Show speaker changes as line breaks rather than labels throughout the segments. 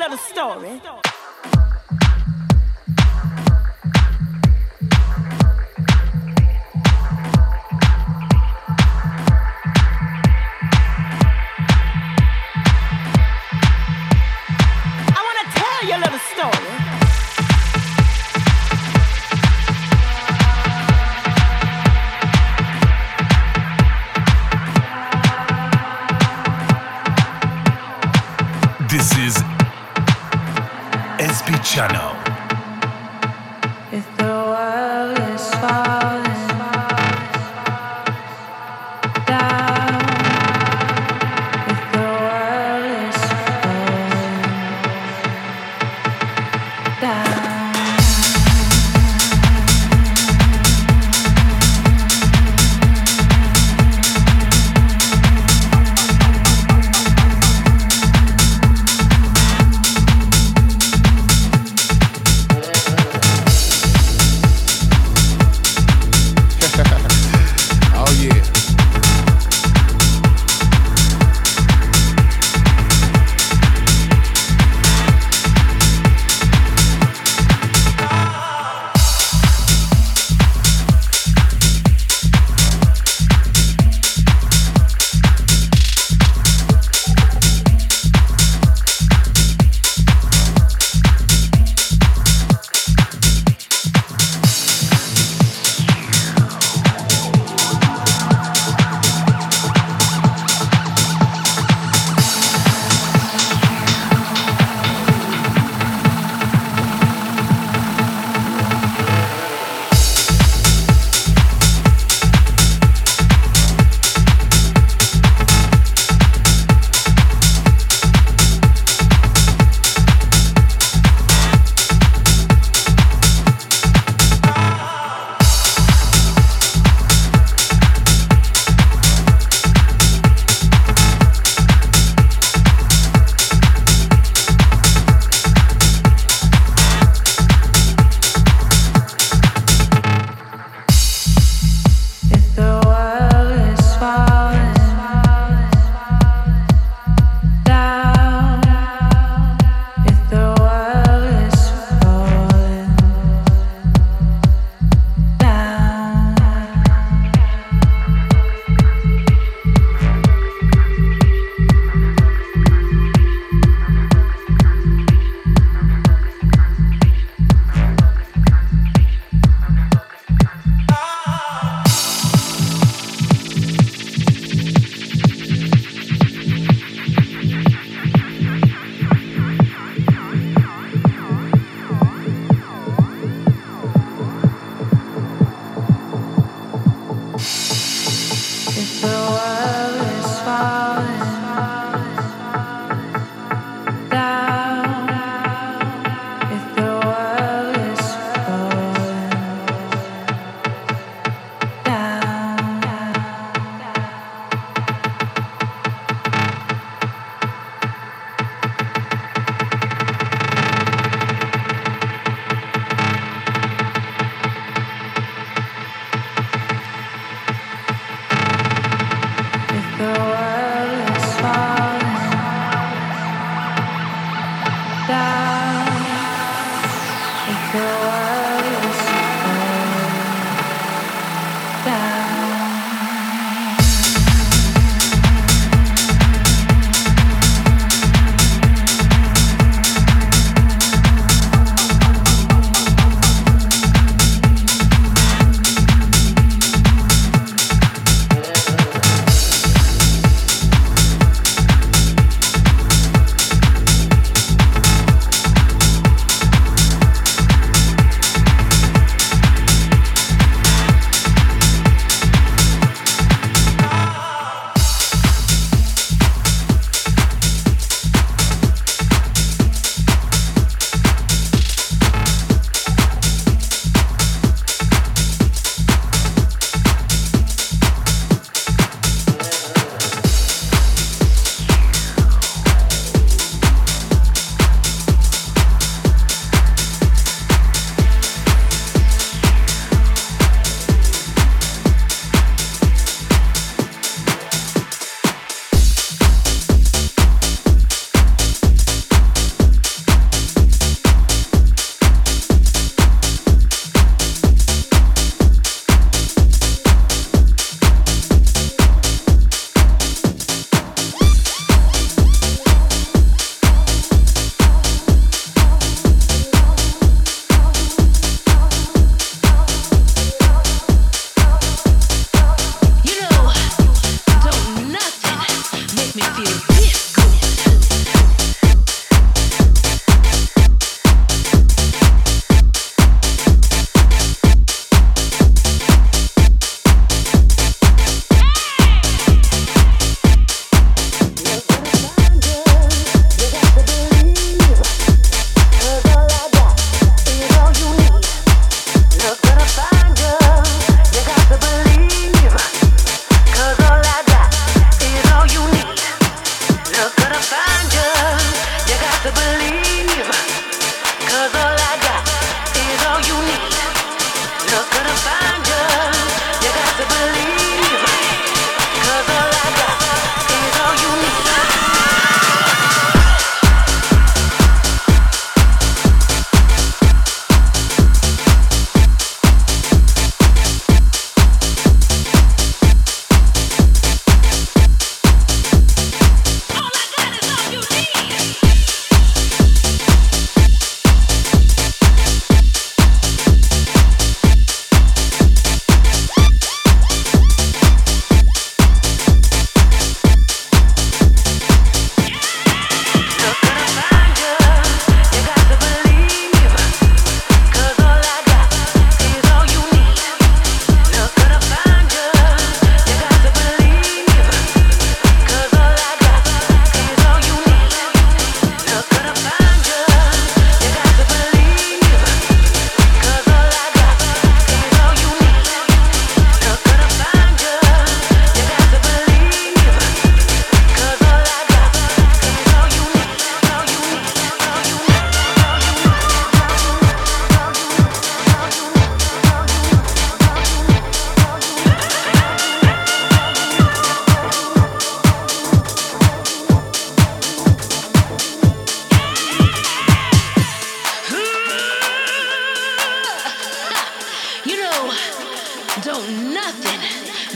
little story. die and go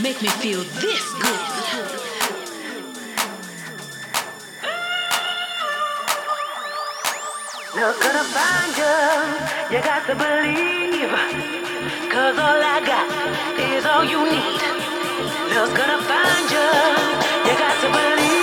make me feel this good.
Look gonna find you, you got to believe. Cause all I got is all you need. Look gonna find you, you got to believe.